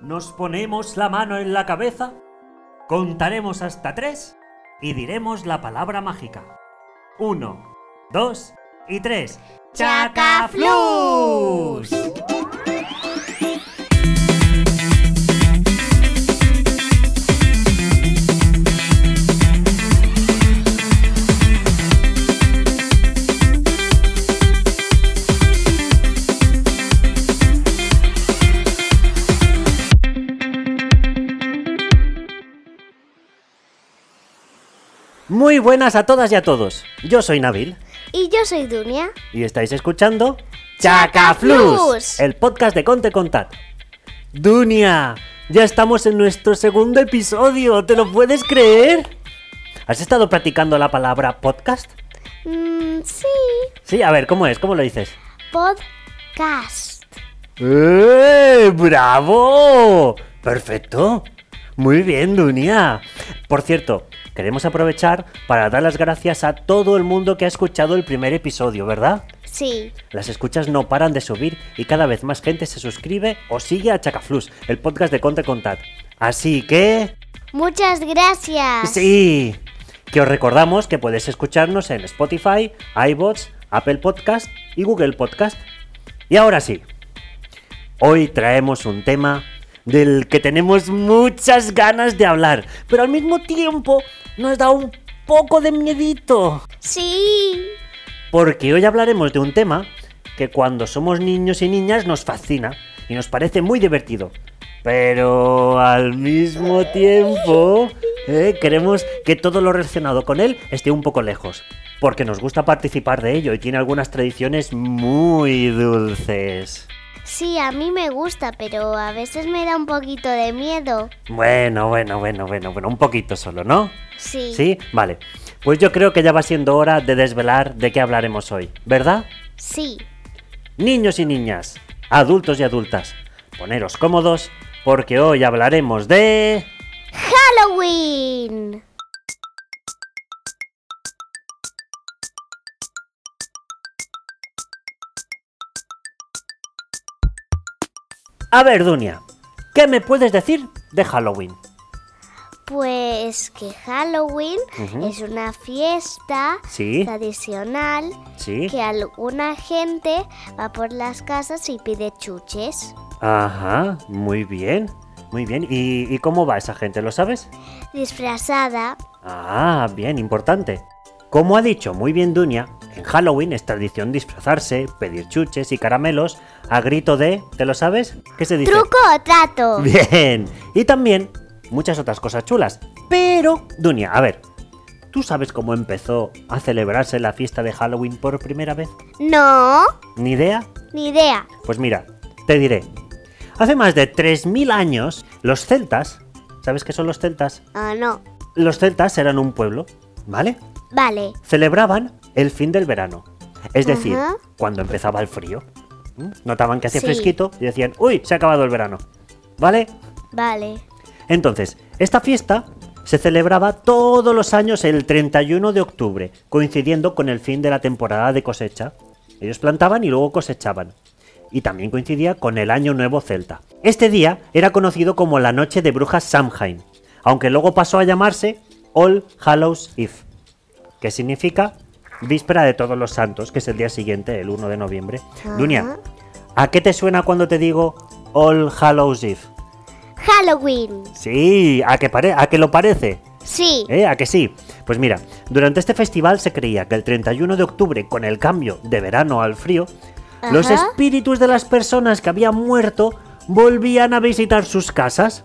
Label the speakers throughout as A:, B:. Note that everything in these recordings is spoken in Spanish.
A: Nos ponemos la mano en la cabeza, contaremos hasta tres y diremos la palabra mágica. Uno, dos y tres.
B: ¡Chacaflús!
A: Muy buenas a todas y a todos. Yo soy Nabil
B: Y yo soy Dunia.
A: y estáis escuchando
B: Chacaflús.
A: el podcast de Conte Contat. Dunia, ya estamos en nuestro segundo episodio, ¿te lo puedes creer? ¿Has estado practicando la palabra podcast?
B: Mm, sí,
A: Sí, a ver, ¿cómo es? ¿Cómo lo dices?
B: podcast.
A: ¡Eh! ¡Bravo! Perfecto. Muy bien, Dunia. Por cierto, queremos aprovechar para dar las gracias a todo el mundo que ha escuchado el primer episodio, ¿verdad?
B: Sí,
A: Las escuchas no paran de subir y cada vez más gente se suscribe o sigue a Chacaflus, el podcast de Conte Contat. Así que...
B: muchas gracias.
A: Sí. Que os recordamos que puedes escucharnos en Spotify, iBots, Apple Podcast y Google Podcast. Y ahora sí. Hoy traemos un tema del que tenemos muchas ganas de hablar, pero al mismo tiempo nos da un poco de miedito.
B: Sí,
A: Porque hoy hablaremos de un tema que cuando somos niños y niñas nos fascina y nos parece muy divertido. Pero al mismo tiempo eh, queremos que todo lo relacionado con él esté un poco lejos. Porque nos gusta participar de ello y tiene algunas tradiciones muy dulces.
B: Sí, a mí me gusta, pero a veces me da un poquito de miedo.
A: Bueno, bueno, bueno, bueno, bueno, un poquito solo, ¿no?
B: Sí.
A: ¿Sí? Vale. Pues yo creo que ya va siendo hora de desvelar de qué hablaremos hoy, ¿verdad?
B: Sí.
A: Niños y niñas, adultos y adultas, poneros cómodos porque hoy hablaremos de...
B: Halloween.
A: A ver, Dunia, ¿qué me puedes decir de Halloween?
B: Pues que Halloween es una fiesta
A: Sí.
B: tradicional
A: Sí.
B: que alguna gente va por las casas y pide chuches.
A: Ajá, muy bien, muy bien. ¿Y, y cómo va esa gente, lo sabes?
B: Disfrazada.
A: Ah, bien, importante. Como ha dicho muy bien Dunia, en Halloween es tradición disfrazarse, pedir chuches y caramelos a grito de... ¿Te lo sabes? ¿Qué se dice?
B: ¿Truco o trato?
A: Bien. Y también muchas otras cosas chulas. Pero, Dunia, a ver, ¿tú sabes cómo empezó a celebrarse la fiesta de Halloween por primera vez?
B: No,
A: ¿Ni idea?
B: ni idea.
A: Pues mira, te diré. Hace más de 3.000 años, los celtas, ¿sabes qué son los celtas?
B: Ah, no.
A: Los celtas eran un pueblo, ¿vale?
B: Vale.
A: Celebraban el fin del verano. Es decir,
B: Ajá.
A: cuando empezaba el frío. ¿Mm? Notaban que hacía
B: Sí.
A: fresquito y decían, uy, se ha acabado el verano. ¿Vale?
B: Vale.
A: Entonces, esta fiesta se celebraba todos los años el 31 de octubre, coincidiendo con el fin de la temporada de cosecha. Ellos plantaban y luego cosechaban. Y también coincidía con el Año Nuevo Celta. Este día era conocido como la Noche de Brujas Samhain, aunque luego pasó a llamarse All Hallows Eve, que significa Víspera de Todos los Santos, que es el día siguiente, el 1 de noviembre. Dunia, ¿a qué te suena cuando te digo All Hallows Eve?
B: Halloween.
A: Sí, ¿a que, pare- a que lo parece?
B: Sí.
A: ¿Eh? ¿A que sí? Pues mira, durante este festival se creía que el 31 de octubre, con el cambio de verano al frío, los espíritus de las personas que habían muerto volvían a visitar sus casas.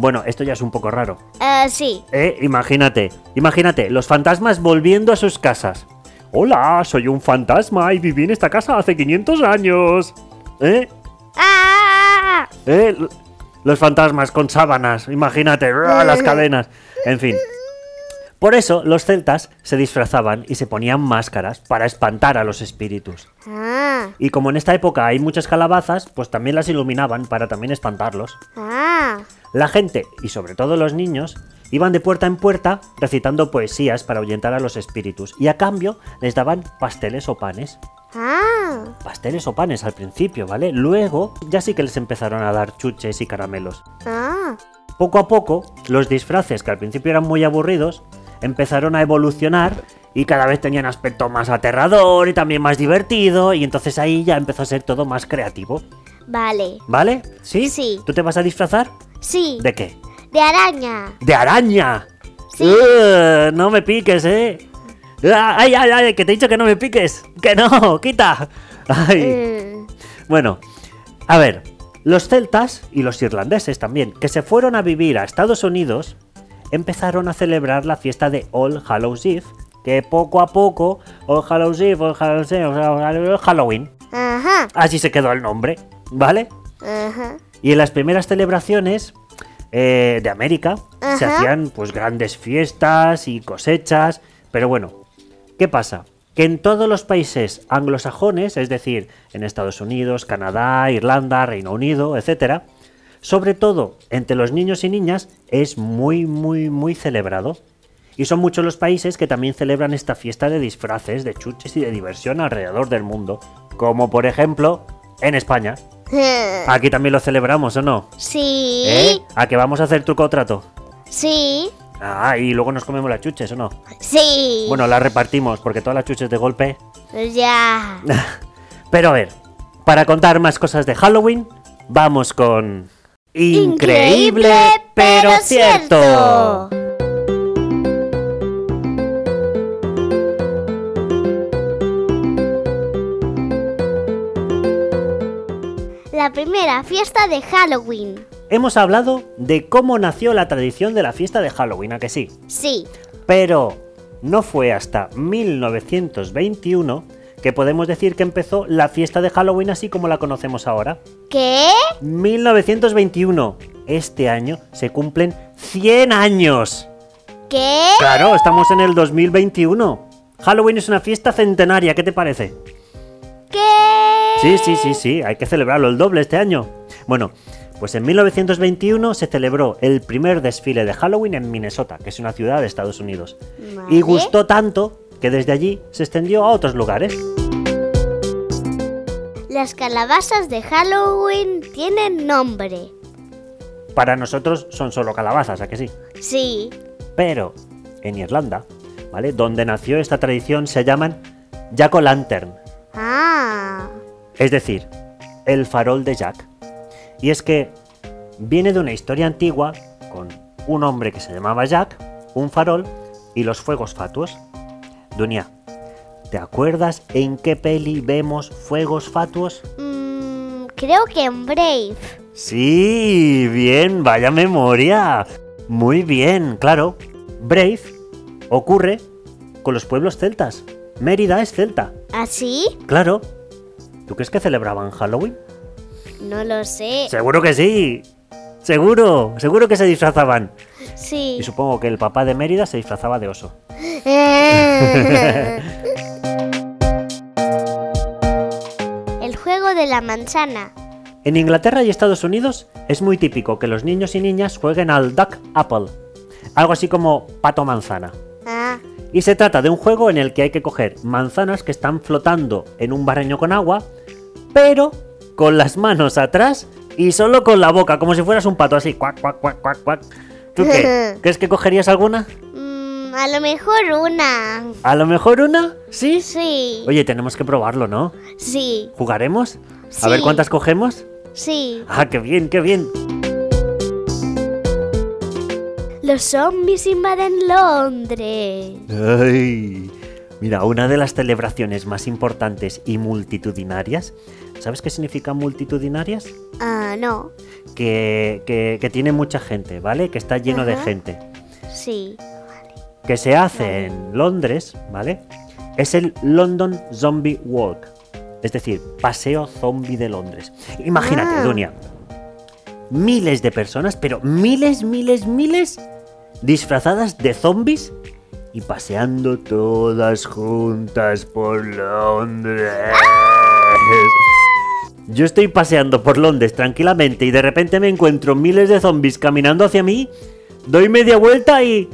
A: Bueno, esto ya es un poco raro.
B: Eh, sí.
A: ¿Eh? Imagínate, imagínate, los fantasmas volviendo a sus casas. Hola, soy un fantasma y viví en esta casa hace 500 años. ¿Eh?
B: ¡Ah!
A: ¿Eh? Los fantasmas con sábanas, imagínate, las cadenas. En fin. Por eso los celtas se disfrazaban y se ponían máscaras para espantar a los espíritus.
B: Ah.
A: Y como en esta época hay muchas calabazas, pues también las iluminaban para también espantarlos.
B: Ah.
A: La gente, y sobre todo los niños, iban de puerta en puerta recitando poesías para ahuyentar a los espíritus y a cambio les daban pasteles o panes.
B: Ah,
A: Pasteles o panes al principio, ¿vale? Luego ya sí que les empezaron a dar chuches y caramelos. Poco a poco, los disfraces, que al principio eran muy aburridos, empezaron a evolucionar y cada vez tenían aspecto más aterrador y también más divertido, y entonces ahí ya empezó a ser todo más creativo.
B: Vale.
A: ¿Vale? ¿Sí?
B: Sí.
A: ¿Tú te vas a disfrazar?
B: Sí,
A: ¿De qué?
B: de araña.
A: ¡De araña!
B: Sí.
A: ¡Ugh! no me piques, ¿eh? Ah, ¡Ay, ay, ay! Que te he dicho que no me piques. ¡Que no! ¡Quita! ¡Ay!
B: Mm,
A: Bueno, a ver, los celtas y los irlandeses también, que se fueron a vivir a Estados Unidos, empezaron a celebrar la fiesta de All Hallows Eve, que poco a poco, All Hallows Eve, All Hallows Eve, All Halloween,
B: Ajá,
A: así se quedó el nombre, ¿vale?
B: ajá.
A: Y en las primeras celebraciones eh, de América se hacían pues grandes fiestas y cosechas, pero bueno, ¿qué pasa? Que en todos los países anglosajones, es decir, en Estados Unidos, Canadá, Irlanda, Reino Unido, etcétera, sobre todo entre los niños y niñas, es muy, muy, muy celebrado. Y son muchos los países que también celebran esta fiesta de disfraces, de chuches y de diversión alrededor del mundo. Como por ejemplo en España. Aquí también lo celebramos, ¿o no?
B: Sí,
A: ¿Eh? ¿A que vamos a hacer truco o trato?
B: sí,
A: Ah, y luego nos comemos las chuches, ¿o no?
B: sí.
A: Bueno, las repartimos, porque todas las chuches de golpe.
B: Pues ya.
A: Pero a ver, para contar más cosas de Halloween, vamos con. Increíble, pero cierto.
B: La primera fiesta de Halloween.
A: Hemos hablado de cómo nació la tradición de la fiesta de Halloween, ¿a que sí?
B: Sí.
A: Pero no fue hasta 1921 que podemos decir que empezó la fiesta de Halloween así como la conocemos ahora.
B: ¿Qué?
A: 1921. Este año se cumplen 100 años.
B: ¿Qué?
A: Claro, estamos en el 2021. Halloween es una fiesta centenaria, ¿qué te parece?
B: ¿Qué?
A: Sí, sí, sí, sí, hay que celebrarlo el doble este año. Bueno, pues en 1921 se celebró el primer desfile de Halloween en Minnesota, que es una ciudad de Estados Unidos. Y gustó tanto que desde allí se extendió a otros lugares.
B: Las calabazas de Halloween tienen nombre.
A: Para nosotros son solo calabazas, ¿a que sí?
B: Sí.
A: Pero en Irlanda, ¿vale? Donde nació esta tradición se llaman Jack o Lantern,
B: Ah.
A: es decir, el farol de Jack. Y es que viene de una historia antigua con un hombre que se llamaba Jack, un farol y los fuegos fatuos. Dunia, ¿te acuerdas en qué peli vemos fuegos fatuos?
B: Mm, creo que en Brave.
A: Sí, bien, vaya memoria. Muy bien, claro. Brave ocurre con los pueblos celtas. Mérida es celta,
B: ¿Así?
A: claro. ¿Tú crees que celebraban Halloween?
B: No lo sé.
A: Seguro que sí. Seguro, seguro que se disfrazaban.
B: Sí.
A: Y supongo que el papá de Mérida se disfrazaba de oso.
B: El juego de la manzana.
A: En Inglaterra y Estados Unidos es muy típico que los niños y niñas jueguen al Duck Apple, algo así como pato manzana.
B: Ah.
A: Y se trata de un juego en el que hay que coger manzanas que están flotando en un barreño con agua, pero con las manos atrás y solo con la boca, como si fueras un pato así. Cuac, cuac, cuac, cuac, cuac. ¿Tú qué? ¿Crees que cogerías alguna?
B: Mm, a lo mejor una.
A: A lo mejor una, ¿sí?
B: Sí.
A: Oye, tenemos que probarlo, ¿no?
B: Sí.
A: ¿Jugaremos? A ver
B: Sí.
A: cuántas cogemos.
B: Sí.
A: Ah, qué bien, qué bien.
B: Los zombies invaden Londres.
A: Ay, mira, una de las celebraciones más importantes y multitudinarias, ¿sabes qué significa multitudinarias?
B: Ah, no.
A: Que, que- que tiene mucha gente, ¿vale? Que está lleno de gente.
B: Sí.
A: Que se hace en Londres, ¿vale? Es el London Zombie Walk. Es decir, paseo zombie de Londres. Imagínate,
B: Ah.
A: Dunia. Miles de personas, pero miles, miles, miles disfrazadas de zombies y paseando todas juntas por Londres. Yo estoy paseando por Londres tranquilamente y de repente me encuentro miles de zombies caminando hacia mí, doy media vuelta y...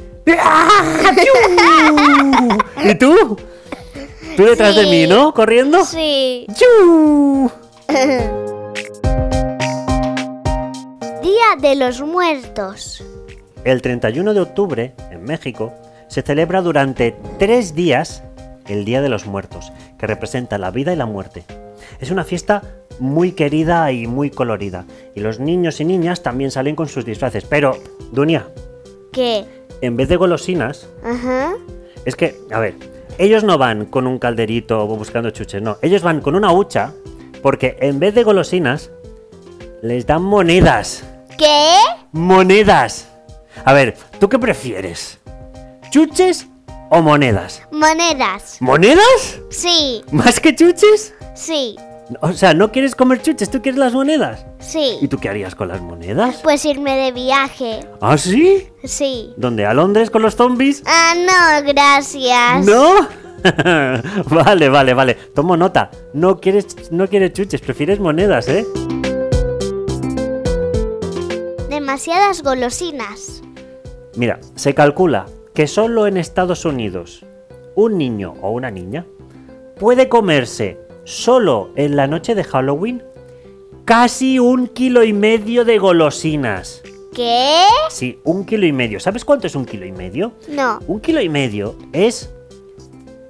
A: ¿Y tú? Tú detrás de mí, ¿no? Corriendo.
B: Sí. Día de los Muertos.
A: El 31 de octubre, en México, se celebra durante tres días el Día de los Muertos, que representa la vida y la muerte. Es una fiesta muy querida y muy colorida, y los niños y niñas también salen con sus disfraces. Pero, Dunia,
B: ¿Qué?
A: en vez de golosinas,
B: Ajá.
A: es que, a ver, ellos no van con un calderito o buscando chuches, no, ellos van con una hucha, porque en vez de golosinas, les dan monedas.
B: ¿Qué?
A: Monedas. A ver, ¿tú qué prefieres? ¿Chuches o monedas?
B: Monedas.
A: ¿Monedas?
B: Sí,
A: ¿Más que chuches?
B: sí,
A: O sea, no quieres comer chuches, tú quieres las monedas. ¿Y
B: sí.
A: tú qué harías con las monedas?
B: Pues irme de viaje.
A: ¿Ah, sí?
B: Sí.
A: ¿Dónde? ¿A Londres con los zombies?
B: Ah, no, gracias.
A: ¿No? vale, vale, vale. Tomo nota. No quieres, no quieres chuches, prefieres monedas, ¿eh?
B: Demasiadas golosinas.
A: Mira, se calcula que solo en Estados Unidos un niño o una niña puede comerse solo en la noche de Halloween casi un kilo y medio de golosinas.
B: ¿Qué?
A: Sí, un kilo y medio. ¿Sabes cuánto es un kilo y medio?
B: No.
A: Un kilo y medio es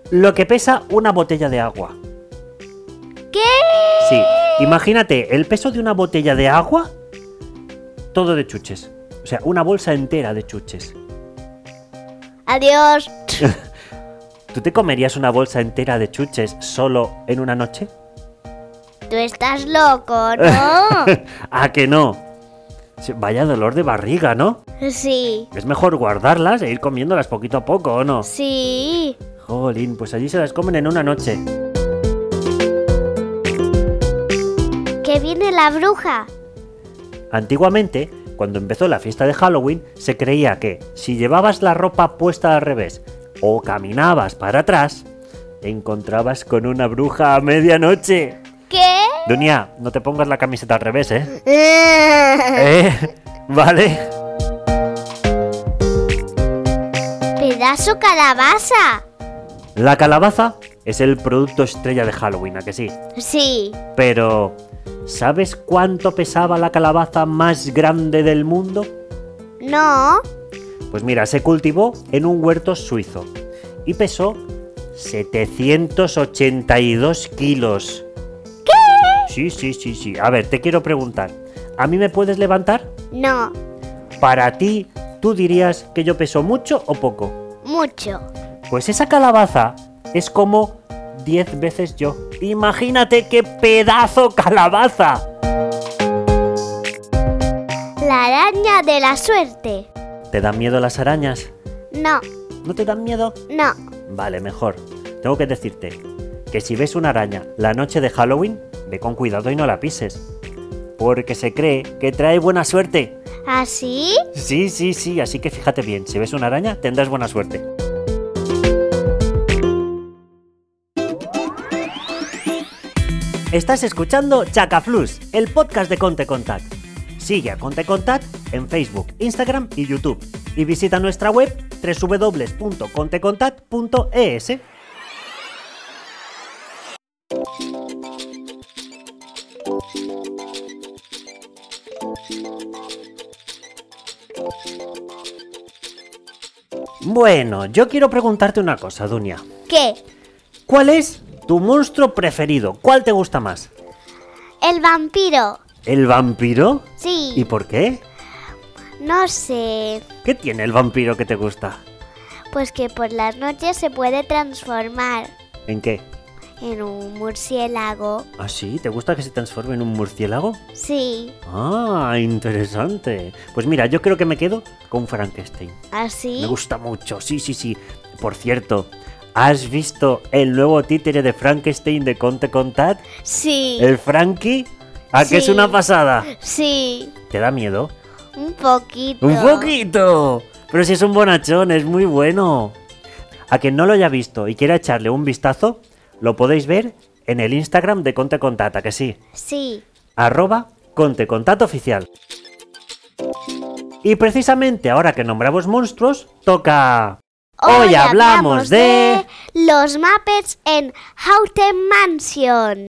A: lo que pesa una botella de agua.
B: ¿Qué?
A: Sí, imagínate el peso de una botella de agua, todo de chuches. O sea, una bolsa entera de chuches.
B: Adiós.
A: ¿Tú te comerías una bolsa entera de chuches solo en una noche?
B: Tú estás loco, ¿no?
A: ¿A que no? Vaya dolor de barriga, ¿no?
B: Sí.
A: Es mejor guardarlas e ir comiéndolas poquito a poco, ¿o no?
B: Sí.
A: Jolín, pues allí se las comen en una noche.
B: Que viene la bruja.
A: Antiguamente, cuando empezó la fiesta de Halloween, se creía que si llevabas la ropa puesta al revés o caminabas para atrás, te encontrabas con una bruja a medianoche.
B: ¿Qué?
A: Dunia, no te pongas la camiseta al revés, ¿eh? ¿Eh? ¿Vale?
B: Pedazo calabaza.
A: La calabaza es el producto estrella de Halloween, ¿a que sí?
B: Sí.
A: Pero, ¿sabes cuánto pesaba la calabaza más grande del mundo?
B: No.
A: Pues mira, se cultivó en un huerto suizo y pesó 782 kilos. ¿Qué? Sí, sí, sí, sí. A ver, te quiero preguntar. ¿A mí me puedes levantar?
B: No.
A: Para ti, ¿tú dirías que yo peso mucho o poco?
B: Mucho.
A: Pues esa calabaza es como 10 veces yo. Imagínate qué pedazo calabaza.
B: La araña de la suerte.
A: ¿Te dan miedo las arañas?
B: No.
A: ¿No te dan miedo?
B: No.
A: Vale, mejor. Tengo que decirte que si ves una araña la noche de Halloween, ve con cuidado y no la pises. Porque se cree que trae buena suerte.
B: ¿Así?
A: Sí, sí, sí, así que fíjate bien, si ves una araña tendrás buena suerte. Estás escuchando Chacaflus, el podcast de Conte Contact. Sigue a Conte Contact en Facebook, Instagram y YouTube. Y visita nuestra web www.contecontact.es. Bueno, yo quiero preguntarte una cosa, Dunia.
B: ¿Qué?
A: ¿Cuál es tu monstruo preferido? ¿Cuál te gusta más?
B: El vampiro.
A: ¿El vampiro?
B: Sí.
A: ¿Y por qué?
B: No sé.
A: ¿Qué tiene el vampiro que te gusta?
B: Pues que por las noches se puede transformar
A: ¿En qué?
B: en un murciélago.
A: ¿Ah, sí? ¿Te gusta que se transforme en un murciélago?
B: Sí.
A: Ah, interesante. Pues mira, yo creo que me quedo con Frankenstein.
B: ¿Así?
A: Me gusta mucho, sí, sí, sí. Por cierto, ¿has visto el nuevo títere de Frankenstein de Conte Contat?
B: Sí.
A: ¿El Frankie? ¿A que es una pasada?
B: Sí.
A: ¿Te da miedo?
B: Un poquito.
A: ¡Un poquito! Pero si es un bonachón, es muy bueno. A quien no lo haya visto y quiera echarle un vistazo, lo podéis ver en el Instagram de Conte Contata, que sí.
B: Sí.
A: Arroba Conte Oficial. Y precisamente ahora que nombramos monstruos, toca... Hoy hablamos de...
B: Los Muppets en Haunted Mansion.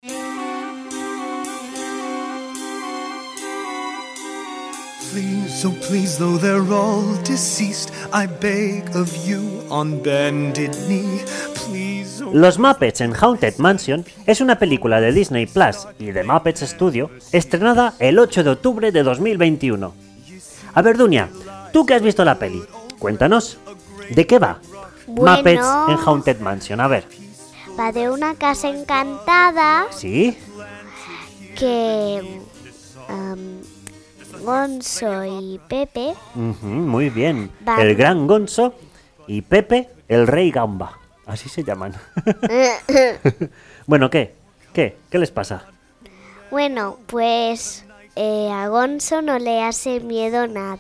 C: Please, so please, though they're all deceased, I beg of you on bended knee. Please, oh
A: Los Muppets en Haunted Mansion es una película de Disney Plus y de Muppets Studio estrenada el 8 de octubre de 2021. A ver, Dunia, tú que has visto la peli, cuéntanos, ¿de qué va?
B: Bueno.
A: Muppets en Haunted Mansion, a ver.
B: Va de una casa encantada
A: ¿Sí?
B: que am, Gonzo y Pepe
A: muy bien.
B: Van.
A: El gran Gonzo y Pepe, el rey Gamba. Así se llaman. bueno, ¿qué? ¿Qué? ¿Qué les pasa?
B: Bueno, pues eh, a Gonzo no le hace miedo nada.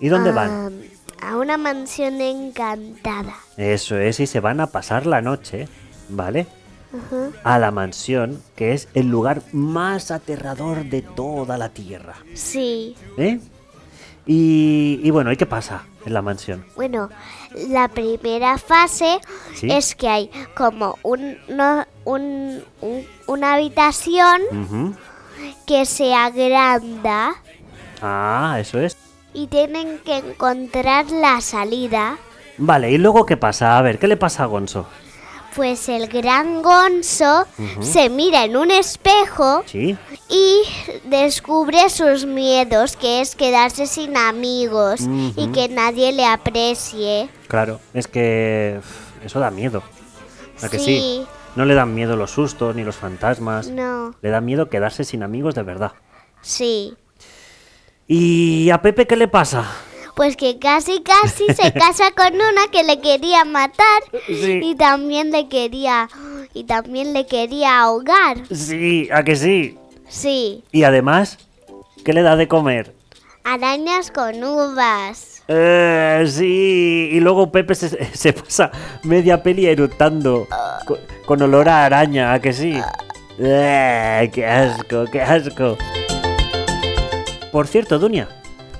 A: ¿Y dónde van?
B: A una mansión encantada.
A: Eso es, y se van a pasar la noche, ¿vale? A la mansión, que es el lugar más aterrador de toda la Tierra.
B: Sí.
A: ¿Eh? Y, y bueno, ¿y qué pasa en la mansión?
B: Bueno, la primera fase
A: Sí.
B: es que hay como un, no- un- un- una habitación que se agranda
A: Ah, eso es.
B: y tienen que encontrar la salida.
A: Vale, ¿y luego qué pasa? A ver, ¿qué le pasa a Gonzo?
B: Pues el gran Gonzo se mira en un espejo
A: ¿Sí?
B: y descubre sus miedos, que es quedarse sin amigos y que nadie le aprecie.
A: Claro, es que eso da miedo. ¿A que sí?
B: Sí.
A: No le dan miedo los sustos ni los fantasmas.
B: No,
A: Le da miedo quedarse sin amigos de verdad.
B: sí.
A: ¿Y a Pepe qué le pasa?
B: Pues que casi casi se casa con una que le quería matar
A: Sí.
B: y también le quería y también le quería ahogar.
A: Sí, ¿a que sí?
B: Sí,
A: Y además, ¿qué le da de comer?
B: arañas con uvas.
A: Eh, sí, y luego Pepe se, se pasa media peli eructando co- con, olor a araña, ¿a que sí? Eh, ¡Qué asco, qué asco! Por cierto, Dunia,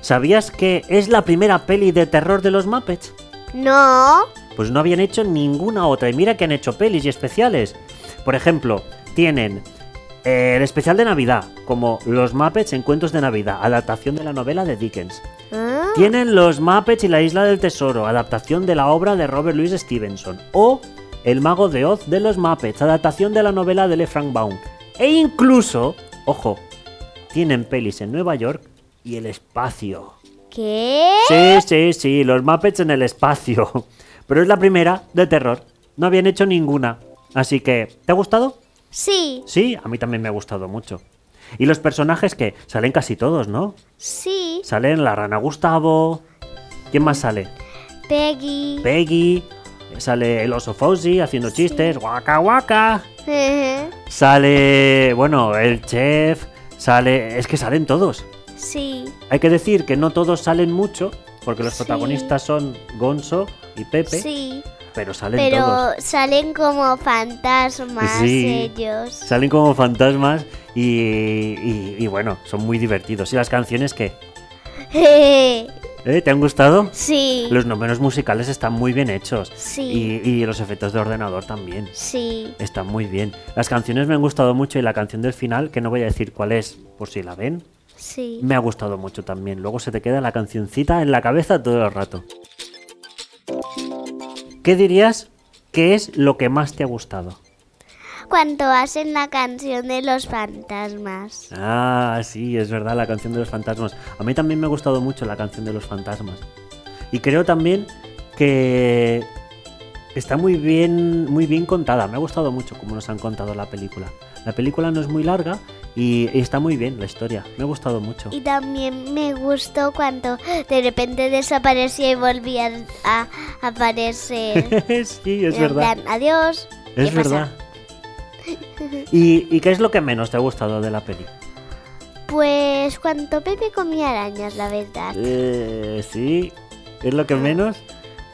A: ¿sabías que es la primera peli de terror de los Muppets?
B: No,
A: Pues no habían hecho ninguna otra, y mira que han hecho pelis y especiales. Por ejemplo, tienen eh, el especial de Navidad, como Los Muppets en Cuentos de Navidad, adaptación de la novela de Dickens.
B: Ah,
A: Tienen Los Muppets y la Isla del Tesoro, adaptación de la obra de Robert Louis Stevenson. O El Mago de Oz de los Muppets, adaptación de la novela de Le Frank Baum. E incluso, ojo, tienen pelis en Nueva York y el espacio.
B: ¿qué?
A: Sí, sí, sí, los Muppets en el espacio. Pero es la primera de terror. No habían hecho ninguna. Así que, ¿te ha gustado?
B: Sí,
A: Sí, a mí también me ha gustado mucho. Y los personajes que salen casi todos, ¿no?
B: sí,
A: Salen la rana Gustavo. ¿Quién más sale?
B: Peggy.
A: Peggy. Sale el oso Fozzie haciendo chistes. Waka.
B: Ujú,
A: Sale, bueno, el chef. Sale, es que salen todos.
B: Sí,
A: Hay que decir que no todos salen mucho, porque los
B: Sí.
A: protagonistas son Gonzo y Pepe,
B: sí.
A: pero salen
B: Pero
A: todos.
B: salen como fantasmas
A: Sí.
B: ellos.
A: Salen como fantasmas y, y- y bueno, son muy divertidos. ¿Y las canciones qué? ¿Eh? ¿Te han gustado?
B: sí,
A: Los números musicales están muy bien hechos.
B: Sí.
A: Y, y los efectos de ordenador también.
B: sí.
A: Están muy bien. Las canciones me han gustado mucho y la canción del final, que no voy a decir cuál es, por si la ven,
B: Sí.
A: me ha gustado mucho también. Luego se te queda la cancioncita en la cabeza todo el rato. ¿Qué dirías que es lo que más te ha gustado?
B: Cuando hacen la canción de los fantasmas.
A: Ah, sí, es verdad, la canción de los fantasmas. A mí también me ha gustado mucho la canción de los fantasmas. Y creo también que está muy bien, muy bien contada. Me ha gustado mucho cómo nos han contado la película. La película no es muy larga y, está muy bien la historia. Me ha gustado mucho.
B: Y también me gustó cuando de repente desaparecía y volvía a aparecer.
A: sí, es
B: En
A: verdad.
B: plan, Adiós.
A: Es verdad. ¿Y, y qué es lo que menos te ha gustado de la peli?
B: Pues cuando Pepe comía arañas, la verdad.
A: Eh, sí, es lo que menos.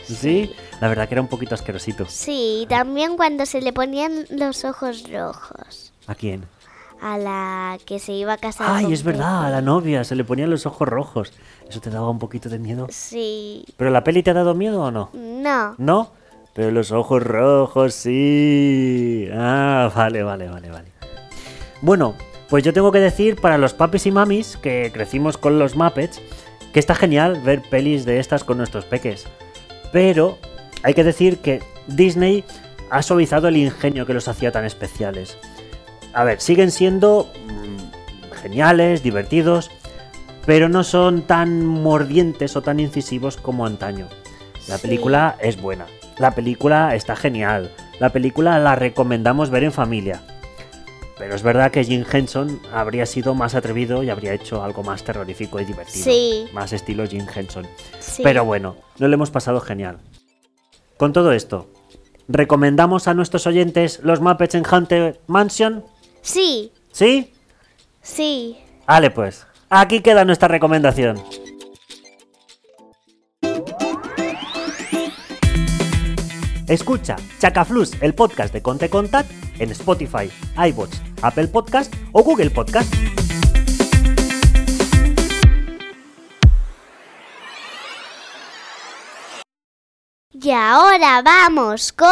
A: Sí, la verdad que era un poquito asquerosito.
B: Sí, también cuando se le ponían los ojos rojos
A: ¿A quién?
B: a la que se iba a casar.
A: Ay,
B: con
A: es verdad, a la novia se le ponían los ojos rojos. Eso te daba un poquito de miedo.
B: Sí.
A: ¿Pero la peli te ha dado miedo o no?
B: No.
A: ¿No? Pero los ojos rojos, sí. Ah, vale, vale, vale, vale. Bueno, pues yo tengo que decir para los papis y mamis que crecimos con los Muppets que está genial ver pelis de estas con nuestros peques. Pero hay que decir que Disney ha suavizado el ingenio que los hacía tan especiales. A ver, siguen siendo mm, geniales, divertidos, pero no son tan mordientes o tan incisivos como antaño. La
B: Sí.
A: película es buena, la película está genial, la película la recomendamos ver en familia. Pero es verdad que Jim Henson habría sido más atrevido y habría hecho algo más terrorífico y divertido.
B: Sí.
A: Más estilo Jim Henson.
B: Sí.
A: Pero bueno, no lo hemos pasado genial. Con todo esto, ¿recomendamos a nuestros oyentes los Muppets en Haunted Mansion?
B: Sí,
A: ¿Sí?
B: sí.
A: Vale, pues. Aquí queda nuestra recomendación. Escucha Chacaflus, el podcast de Conte Contact, en Spotify, iBots, Apple Podcast o Google Podcast.
B: Y ahora vamos con...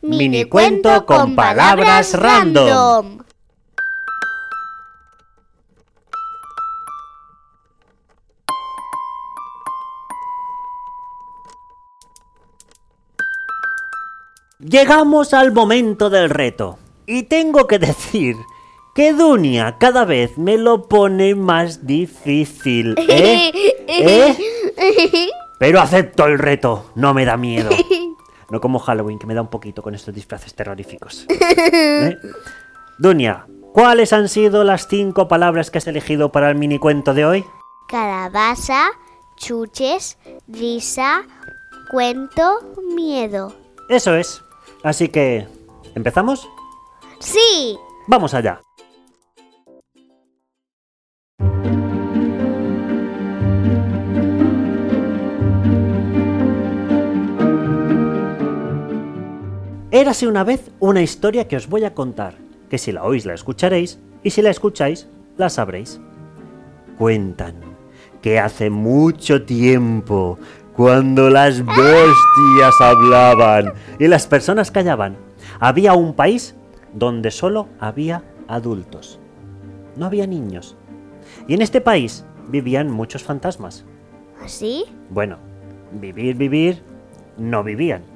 A: Minicuento con palabras random. Llegamos al momento del reto. Y tengo que decir que Dunia cada vez me lo pone más difícil. ¿Eh? ¿Eh? Pero acepto el reto, no me da miedo. No como Halloween, que me da un poquito con estos disfraces terroríficos. ¿Eh? Dunia, ¿cuáles han sido las cinco palabras que has elegido para el minicuento de hoy?
B: Calabaza, chuches, risa, cuento, miedo.
A: Eso es. Así que, ¿empezamos?
B: Sí.
A: Vamos allá. Érase una vez una historia que os voy a contar, que si la oís la escucharéis, y si la escucháis, la sabréis. Cuentan que hace mucho tiempo, cuando las bestias hablaban y las personas callaban, había un país donde solo había adultos. No había niños. Y en este país vivían muchos fantasmas.
B: ¿Así?
A: Bueno, vivir, vivir, no vivían.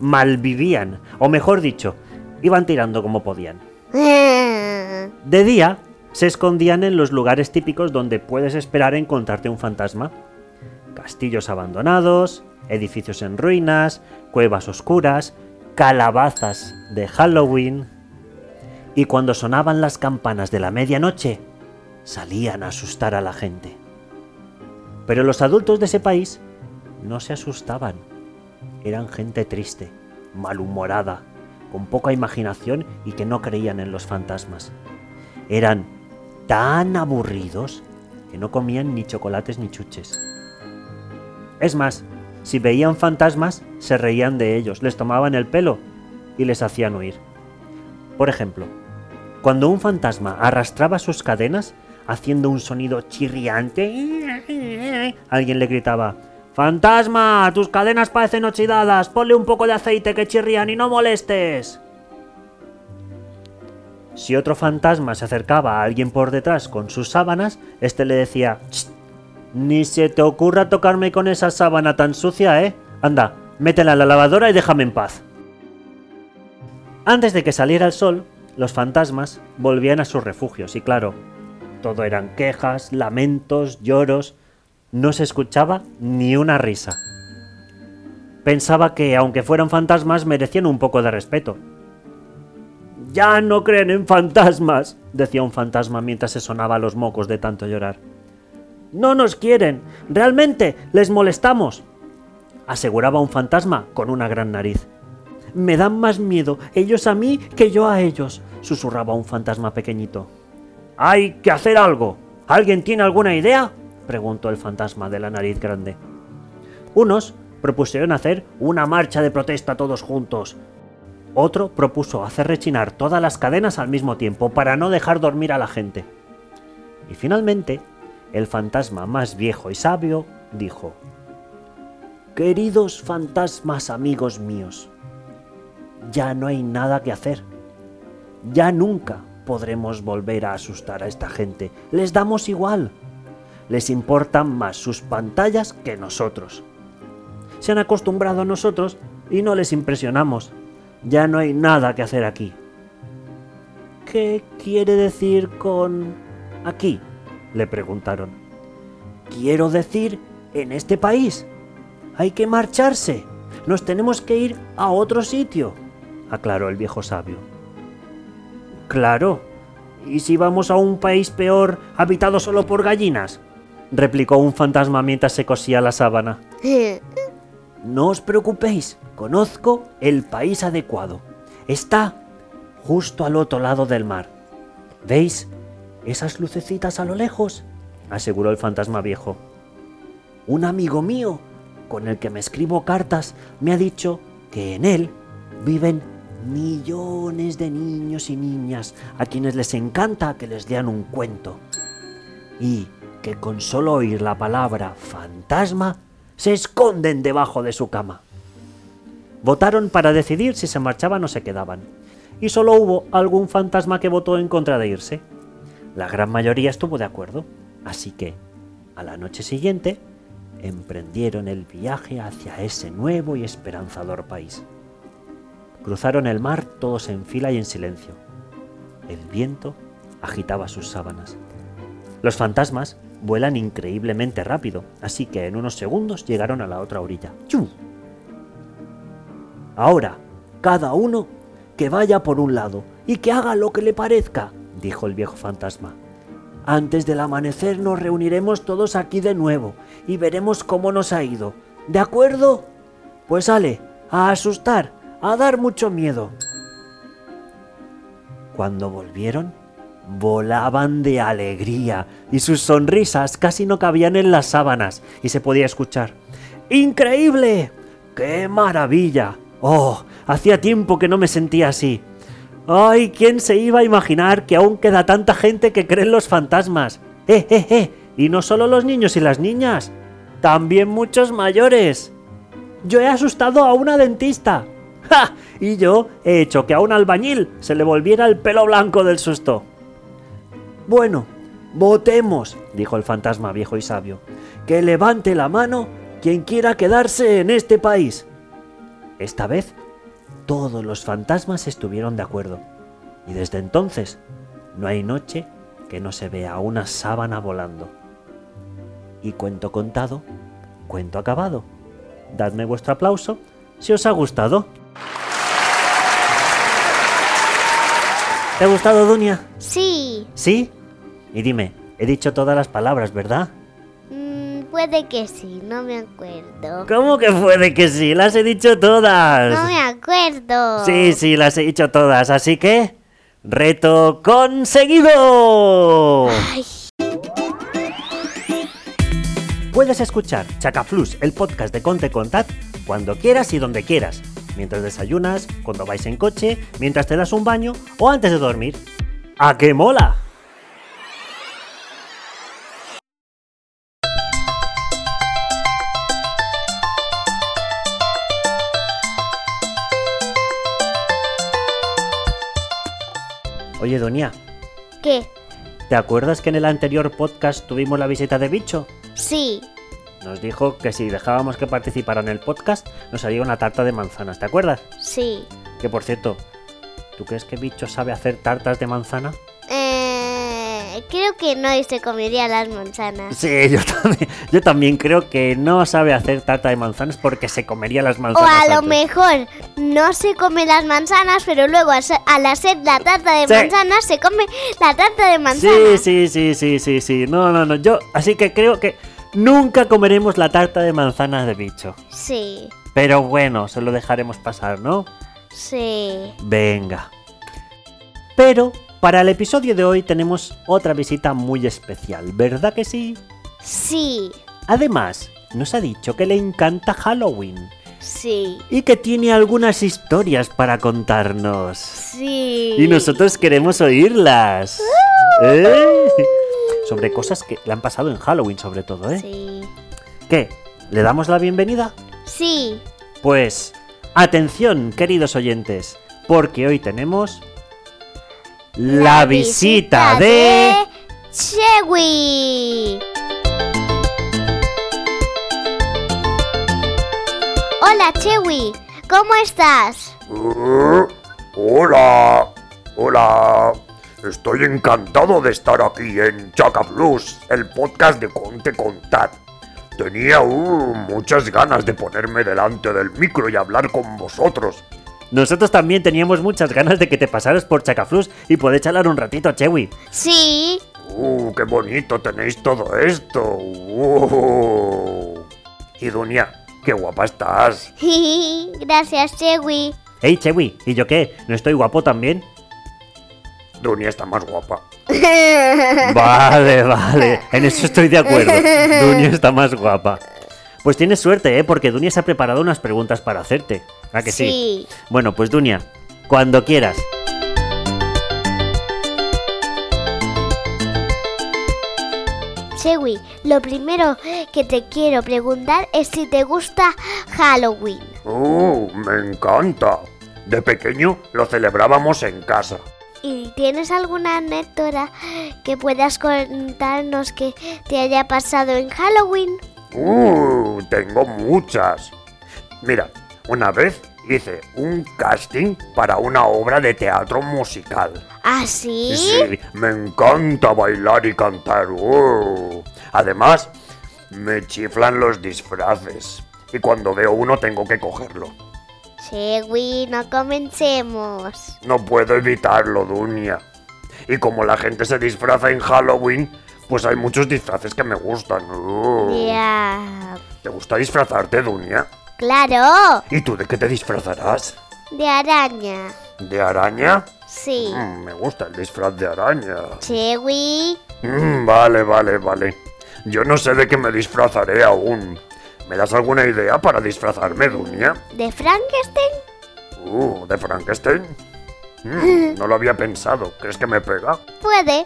A: Malvivían, o mejor dicho, iban tirando como podían. De día, se escondían en los lugares típicos donde puedes esperar encontrarte un fantasma. Castillos abandonados, edificios en ruinas, cuevas oscuras, calabazas de Halloween. Y cuando sonaban las campanas de la medianoche, salían a asustar a la gente. Pero los adultos de ese país no se asustaban. Eran gente triste, malhumorada, con poca imaginación y que no creían en los fantasmas. Eran tan aburridos que no comían ni chocolates ni chuches. Es más, si veían fantasmas, se reían de ellos, les tomaban el pelo y les hacían huir. Por ejemplo, cuando un fantasma arrastraba sus cadenas, haciendo un sonido chirriante, alguien le gritaba, ¡Fantasma! ¡Tus cadenas parecen oxidadas! ¡Ponle un poco de aceite que chirrían y no molestes! Si otro fantasma se acercaba a alguien por detrás con sus sábanas, este le decía, "Cht, ni se te ocurra tocarme con esa sábana tan sucia, ¿eh? Anda, métela en la lavadora y déjame en paz. Antes de que saliera el sol, los fantasmas volvían a sus refugios y claro, todo eran quejas, lamentos, lloros, no se escuchaba ni una risa. Pensaba que, aunque fueran fantasmas, merecían un poco de respeto. Ya no creen en fantasmas, decía un fantasma mientras se sonaba los mocos de tanto llorar. No nos quieren, realmente les molestamos, aseguraba un fantasma con una gran nariz. Me dan más miedo ellos a mí que yo a ellos, susurraba un fantasma pequeñito. Hay que hacer algo. ¿Alguien tiene alguna idea? Preguntó el fantasma de la nariz grande. Unos propusieron hacer una marcha de protesta todos juntos. Otro propuso hacer rechinar todas las cadenas al mismo tiempo para no dejar dormir a la gente. Y finalmente, el fantasma más viejo y sabio dijo, Queridos fantasmas amigos míos, ya no hay nada que hacer. Ya nunca podremos volver a asustar a esta gente. Les damos igual. Les importan más sus pantallas que nosotros. Se han acostumbrado a nosotros y no les impresionamos. Ya no hay nada que hacer aquí. ¿Qué quiere decir con aquí? le preguntaron. Quiero decir, en este país. Hay que marcharse. Nos tenemos que ir a otro sitio, aclaró el viejo sabio. Claro. ¿Y si vamos a un país peor, habitado solo por gallinas? Replicó un fantasma mientras se cosía la sábana. No os preocupéis, conozco el país adecuado. Está justo al otro lado del mar. ¿Veis esas lucecitas a lo lejos? aseguró el fantasma viejo. Un amigo mío, con el que me escribo cartas, me ha dicho que en él viven millones de niños y niñas a quienes les encanta que les lean un cuento. Y que con solo oír la palabra fantasma se esconden debajo de su cama. Votaron para decidir si se marchaban o se quedaban, y solo hubo algún fantasma que votó en contra de irse. La gran mayoría estuvo de acuerdo, así que, a la noche siguiente, emprendieron el viaje hacia ese nuevo y esperanzador país. Cruzaron el mar todos en fila y en silencio. El viento agitaba sus sábanas. Los fantasmas vuelan increíblemente rápido, así que en unos segundos llegaron a la otra orilla. ¡Chu! Ahora, cada uno que vaya por un lado y que haga lo que le parezca, dijo el viejo fantasma. Antes del amanecer nos reuniremos todos aquí de nuevo y veremos cómo nos ha ido. ¿De acuerdo? Pues sale, a asustar, a dar mucho miedo. Cuando volvieron, volaban de alegría y sus sonrisas casi no cabían en las sábanas y se podía escuchar. ¡Increíble! ¡Qué maravilla! ¡Oh! Hacía tiempo que no me sentía así. ¡Ay! ¿Quién se iba a imaginar que aún queda tanta gente que cree en los fantasmas? ¡Eh, eh, eh! Y no solo los niños y las niñas, también muchos mayores. Yo he asustado a una dentista. ¡Ja! Y yo he hecho que a un albañil se le volviera el pelo blanco del susto. Bueno, votemos, dijo el fantasma viejo y sabio. Que levante la mano quien quiera quedarse en este país. Esta vez, todos los fantasmas estuvieron de acuerdo. Y desde entonces, no hay noche que no se vea una sábana volando. Y cuento contado, cuento acabado. Dadme vuestro aplauso si os ha gustado. ¿Te ha gustado, Dunia?
B: Sí,
A: ¿Sí? Y dime, he dicho todas las palabras, ¿verdad?
B: mm, puede que sí, no me acuerdo.
A: ¿Cómo que puede que sí? Las he dicho todas.
B: No me acuerdo.
A: Sí, sí, las he dicho todas, así que... ¡Reto conseguido!
B: Ay,
A: Puedes escuchar Chacaflus, el podcast de Conte Contat, cuando quieras y donde quieras. Mientras desayunas, cuando vais en coche, mientras te das un baño o antes de dormir. ¡A qué mola! Oye,
B: ¿qué?
A: ¿te acuerdas que en el anterior podcast tuvimos la visita de Bicho?
B: Sí,
A: Nos dijo que si dejábamos que participara en el podcast, nos haría una tarta de manzanas, ¿te acuerdas?
B: sí.
A: Que por cierto, ¿tú crees que Bicho sabe hacer tartas de manzana?
B: Eh, creo que no y se comería las manzanas.
A: Sí, yo también, yo también creo que no sabe hacer tarta de manzanas porque se comería las
B: O
A: manzanas.
B: a lo mejor no se come las manzanas, pero luego al hacer la tarta de
A: Sí.
B: manzanas se come la tarta de manzana.
A: Sí, sí, sí, sí, sí, sí. No, no, no. Yo, así que creo que nunca comeremos la tarta de manzanas de Bicho.
B: Sí,
A: Pero bueno, se lo dejaremos pasar, ¿no?
B: sí.
A: Venga. Pero para el episodio de hoy tenemos otra visita muy especial, ¿verdad que sí?
B: Sí,
A: Además, nos ha dicho que le encanta Halloween
B: sí,
A: y que tiene algunas historias para contarnos.
B: sí.
A: Y nosotros queremos oírlas. ¿Eh? Sobre cosas que le han pasado en Halloween sobre todo, ¿eh?
B: Sí.
A: ¿Qué? ¿Le damos la bienvenida?
B: Sí.
A: Pues, atención, queridos oyentes, porque hoy tenemos la, visita, de...
B: Chewi. Hola, Chewi. ¿Cómo estás?
D: Eh, Hola, hola. Estoy encantado de estar aquí en Chaca Plus, el podcast de Conte Contat. Tenía uh, muchas ganas de ponerme delante del micro y hablar con vosotros.
A: Nosotros también teníamos muchas ganas de que te pasaras por Chacaflus y poder charlar un ratito, Chewi.
B: Sí.
D: ¡Uh, qué bonito tenéis todo esto! ¡Uh! Y Dunia, qué guapa estás.
B: Gracias, Chewi.
A: Hey, Chewi, ¿y yo qué? ¿No estoy guapo también?
D: Dunia está más guapa.
A: Vale, vale, en eso estoy de acuerdo. Dunia está más guapa. Pues tienes suerte, ¿eh? Porque Dunia se ha preparado unas preguntas para hacerte. ¿A que sí?
B: Sí.
A: Bueno, pues Dunia, cuando quieras.
B: Chewi, lo primero que te quiero preguntar es si te gusta Halloween.
D: ¡Uh, me encanta! De pequeño lo celebrábamos en casa.
B: ¿Y tienes alguna anécdota que puedas contarnos que te haya pasado en Halloween?
D: ¡Uh! Tengo muchas. Mira, una vez hice un casting para una obra de teatro musical.
B: ¿Ah, sí?
D: Sí, me encanta bailar y cantar. ¡uh! Además, me chiflan los disfraces. Y cuando veo uno tengo que cogerlo.
B: Chewi, no comencemos.
D: No puedo evitarlo, Dunia. Y como la gente se disfraza en Halloween, pues hay muchos disfraces que me gustan. ¡uh!
B: Ya.
D: ¿Te gusta disfrazarte, Dunia?
B: Claro,
D: ¿Y tú de qué te disfrazarás?
B: de araña.
D: ¿De araña?
B: Sí.
D: Mm, me gusta el disfraz de araña.
B: Chewi.
D: Mm, vale, vale, vale. Yo no sé de qué me disfrazaré aún. ¿Me das alguna idea para disfrazarme, Dunia?
B: ¿De Frankenstein?
D: Uh, ¿de Frankenstein? Mm, no lo había pensado. ¿Crees que me pega?
B: Puede.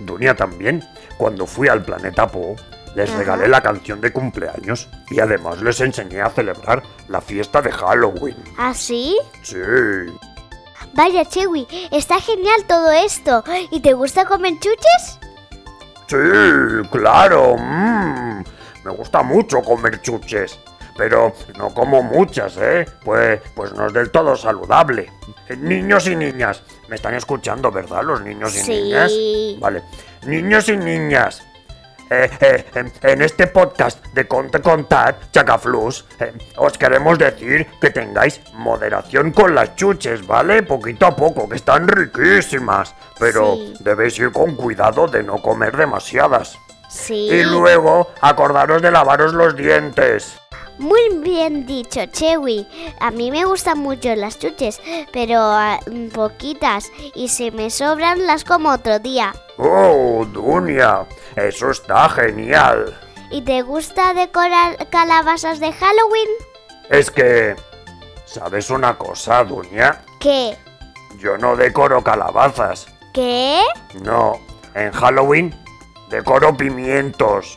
D: Dunia también. Cuando fui al planeta Po, les
B: Ajá.
D: regalé la canción de cumpleaños y además les enseñé a celebrar la fiesta de Halloween.
B: ¿Ah, sí?
D: Sí.
B: Vaya, Chewi, está genial todo esto. ¿Y te gusta comer chuches?
D: Sí, claro. mm, Me gusta mucho comer chuches. Pero no como muchas, ¿eh? Pues, pues no es del todo saludable. Eh, Niños y niñas. ¿Me están escuchando, verdad, los niños y
B: Sí.
D: niñas? Vale. Niños y niñas. Eh, eh, en, en este podcast de Conte Contat, Chacaflus, eh, os queremos decir que tengáis moderación con las chuches, ¿vale? Poquito a poco, que están riquísimas. Pero
B: Sí.
D: debéis ir con cuidado de no comer demasiadas.
B: Sí.
D: Y luego, acordaros de lavaros los dientes.
B: Muy bien dicho, Chewi. A mí me gustan mucho las chuches, pero mm, poquitas. Y si me sobran, las como otro día.
D: Oh, Dunia, eso está genial.
B: ¿Y te gusta decorar calabazas de Halloween?
D: Es que... ¿Sabes una cosa, Dunia?
B: ¿Qué?
D: Yo no decoro calabazas.
B: ¿Qué?
D: No, en Halloween decoro pimientos.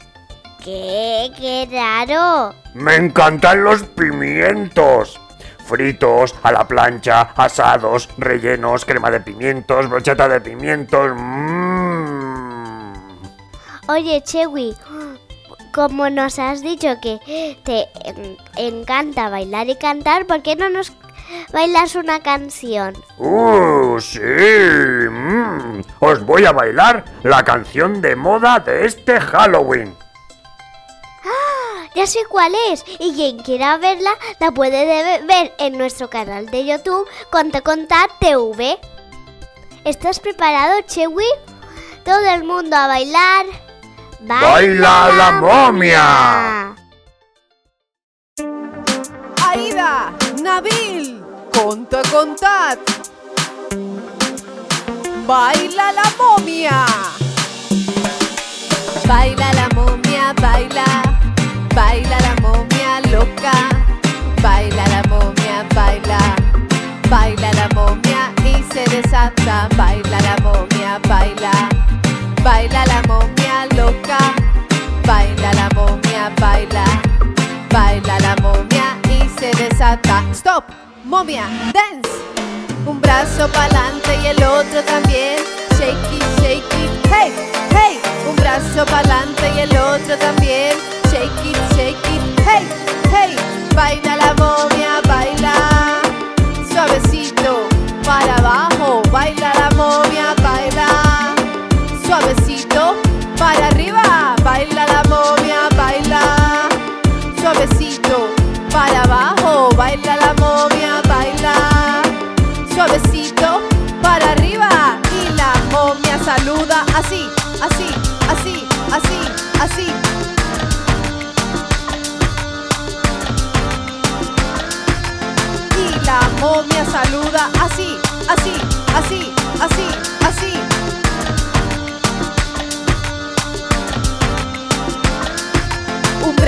B: ¿Qué? ¡Qué raro!
D: Me encantan los pimientos. Fritos, a la plancha, asados, rellenos, crema de pimientos, brocheta de pimientos. Mmm.
B: Oye, Chewi, como nos has dicho que te en- encanta bailar y cantar, ¿por qué no nos bailas una canción?
D: ¡Uh, sí! mm. Os voy a bailar la canción de moda de este Halloween.
B: Ya sé cuál es, y quien quiera verla la puede de- ver en nuestro canal de YouTube Conta Contar TV. ¿Estás preparado, Chewi? Todo el mundo a bailar.
D: ¡Baila la momia!
E: Aida, Nabil, conta contat. Baila la momia. Baila la momia, baila. Baila la momia loca. Baila la momia, baila. Baila la momia y se desata. Baila la momia, baila. Baila la momia loca. Baila la momia, baila. Baila stop, momia, dance. Un brazo pa'lante y el otro también. Shake it, shake hey, brazo pa'lante y el otro también. Shake it, shake it, hey, hey. Baila la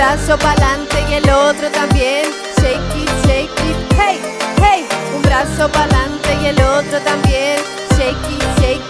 E: brazo pa'lante y el otro también. Shake it, hey, hey. Un brazo pa'lante y el otro también. Shake it,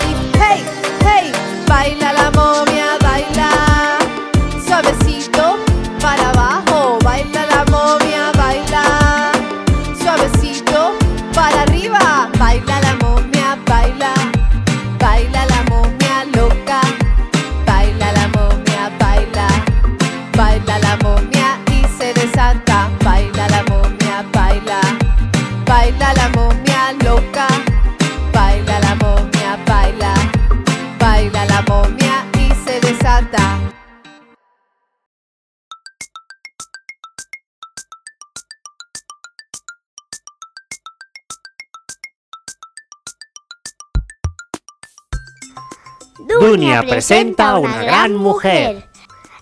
A: Dunia presenta a una gran mujer.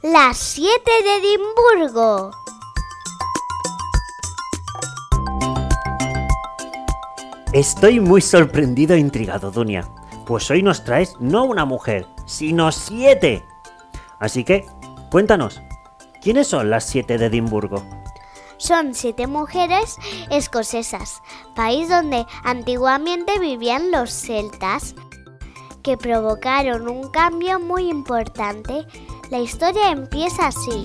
B: Las siete de Edimburgo.
A: Estoy muy sorprendido e intrigado, Dunia. Pues hoy nos traes no una mujer, sino siete. Así que, cuéntanos, ¿quiénes son las siete de Edimburgo?
B: Son siete mujeres escocesas, país donde antiguamente vivían los celtas, que provocaron un cambio muy importante. La historia empieza así.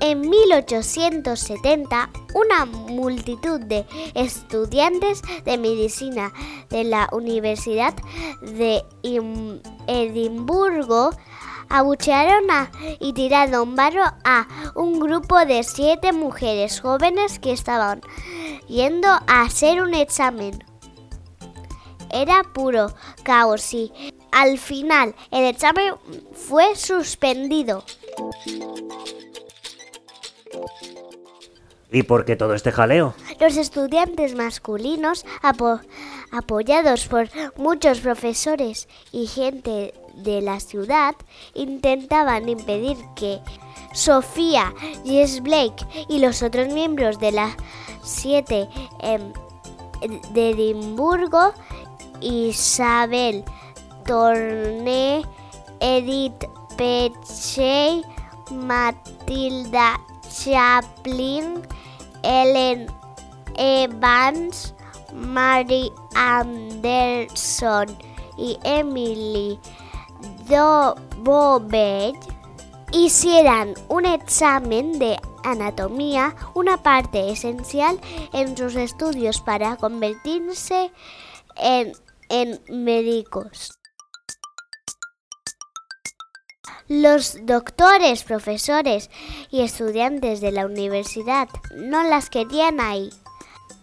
B: En 1870, una multitud de estudiantes de medicina de la Universidad de Im- Edimburgo abuchearon a- y tiraron barro a un grupo de siete mujeres jóvenes que estaban yendo a hacer un examen. Era puro caos y al final el examen fue suspendido.
A: ¿Y por qué todo este jaleo?
B: Los estudiantes masculinos, apo- apoyados por muchos profesores y gente de la ciudad, intentaban impedir que Sofía, Jess Blake y los otros miembros de las siete em, de Edimburgo, Isabel Torné, Edith Pechey, Matilda Chaplin, Ellen Evans, Mary Anderson y Emily Dobovec hicieran un examen de anatomía, una parte esencial en sus estudios para convertirse en, en médicos. Los doctores, profesores y estudiantes de la universidad no las querían ahí.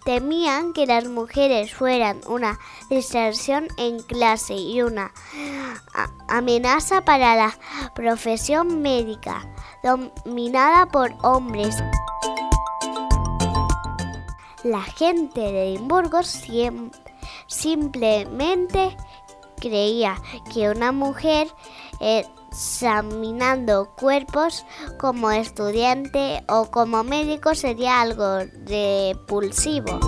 B: Temían que las mujeres fueran una distracción en clase y una amenaza para la profesión médica, dominada por hombres. La gente de Edimburgo simplemente creía que una mujer eh, examinando cuerpos como estudiante o como médico sería algo repulsivo.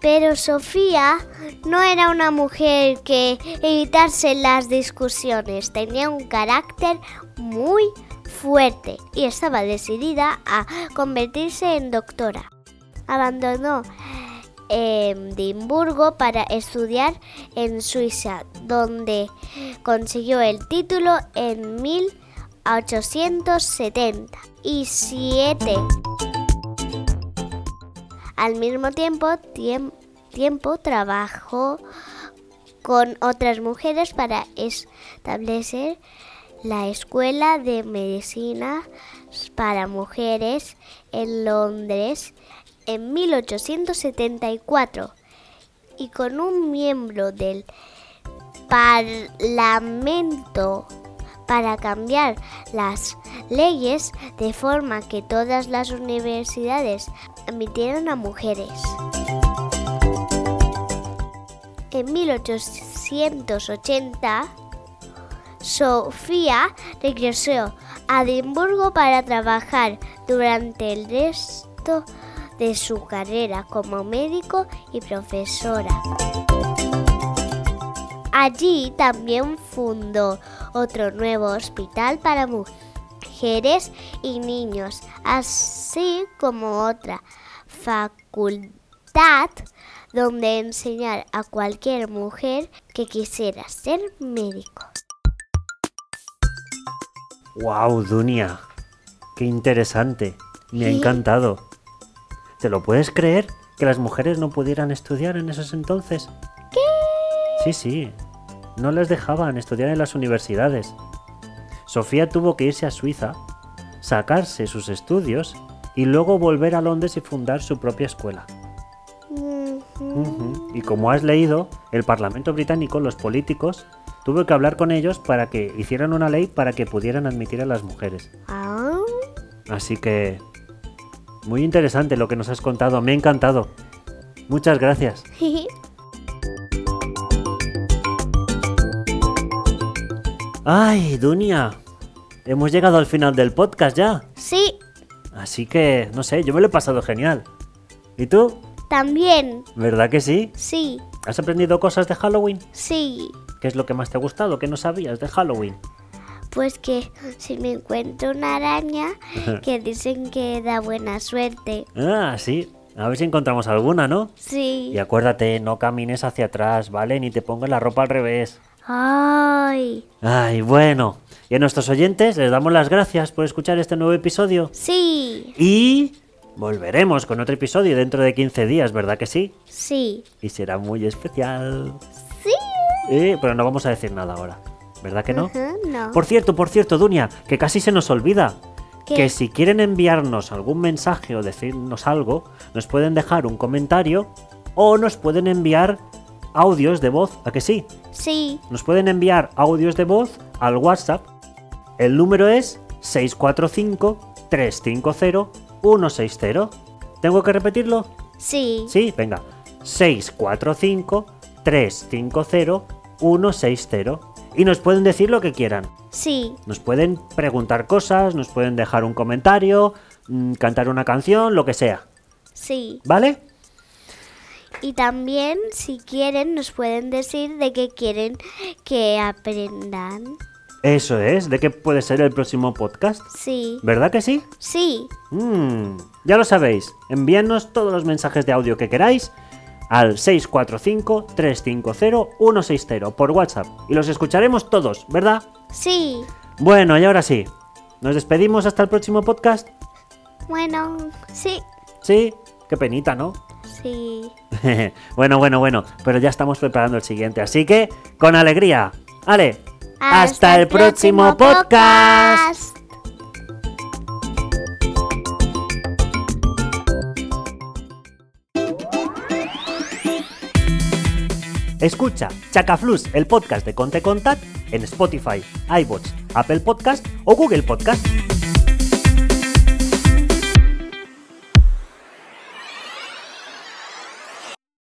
B: Pero Sofía no era una mujer que evitase las discusiones, tenía un carácter muy fuerte y estaba decidida a convertirse en doctora. Abandonó Edimburgo para estudiar en Suiza, donde consiguió el título en 1877. Al mismo tiempo, tiem- tiempo trabajó con otras mujeres para establecer la Escuela de Medicina para Mujeres en Londres en 1874 y con un miembro del Parlamento para cambiar las leyes de forma que todas las universidades admitieran a mujeres. En 1880, Sofía regresó a Edimburgo para trabajar durante el resto de su carrera como médico y profesora. Allí también fundó otro nuevo hospital para mujeres y niños, así como otra facultad donde enseñar a cualquier mujer que quisiera ser médico.
A: ¡Wow, Dunia! ¡Qué interesante! Me ha encantado. ¿Te lo puedes creer? ¿Que las mujeres no pudieran estudiar en esos entonces? ¿Qué? Sí, sí. No les dejaban estudiar en las universidades. Sofía tuvo que irse a Suiza, sacarse sus estudios y luego volver a Londres y fundar su propia escuela. Y como has leído, el Parlamento británico, los políticos, tuvo que hablar con ellos para que hicieran una ley para que pudieran admitir a las mujeres.
B: Ah,
A: Así que... Muy interesante lo que nos has contado, me ha encantado. Muchas gracias. Ay, Dunia. Hemos llegado al final del podcast ya.
B: sí,
A: Así que, no sé, yo me lo he pasado genial. ¿Y tú?
B: también,
A: ¿Verdad que sí?
B: sí,
A: ¿Has aprendido cosas de Halloween?
B: sí.
A: ¿Qué es lo que más te ha gustado? ¿Qué no sabías de Halloween?
B: Pues que si me encuentro una araña, que dicen que da buena suerte.
A: Ah, sí. A ver si encontramos alguna, ¿no?
B: Sí.
A: Y acuérdate, no camines hacia atrás, ¿vale? Ni te pongas la ropa al revés.
B: Ay,
A: Ay, bueno. Y a nuestros oyentes les damos las gracias por escuchar este nuevo episodio.
B: sí,
A: Y volveremos con otro episodio dentro de 15 días, ¿verdad que sí?
B: sí,
A: Y será muy especial.
B: sí.
A: Eh, pero no vamos a decir nada ahora. ¿Verdad que no?
B: No.
A: Por cierto, por cierto, Dunia, que casi se nos olvida.
B: ¿Qué?
A: Que si quieren enviarnos algún mensaje o decirnos algo, nos pueden dejar un comentario o nos pueden enviar audios de voz, ¿a que sí?
B: Sí,
A: Nos pueden enviar audios de voz al WhatsApp. El número es 645-350-160. ¿Tengo que repetirlo?
B: sí,
A: Sí, venga. 645-350-160. Y nos pueden decir lo que quieran.
B: sí,
A: Nos pueden preguntar cosas, nos pueden dejar un comentario, mm, cantar una canción, lo que sea.
B: sí.
A: ¿Vale?
B: Y también, si quieren, nos pueden decir de qué quieren que aprendan.
A: Eso es, de qué puede ser el próximo podcast.
B: Sí,
A: ¿Verdad que sí?
B: sí,
A: Mm, ya lo sabéis, envíennos todos los mensajes de audio que queráis al 645-350-160 por WhatsApp y los escucharemos todos, ¿verdad?
B: sí.
A: Bueno, y ahora sí, nos despedimos hasta el próximo podcast.
B: Bueno, sí,
A: Sí, qué penita, ¿no?
B: sí.
A: bueno, bueno, bueno, pero ya estamos preparando el siguiente, así que con alegría. Ale, hasta, el próximo podcast. Escucha Chacaflus, el podcast de Conte Contact en Spotify, iBots, Apple Podcast o Google Podcast.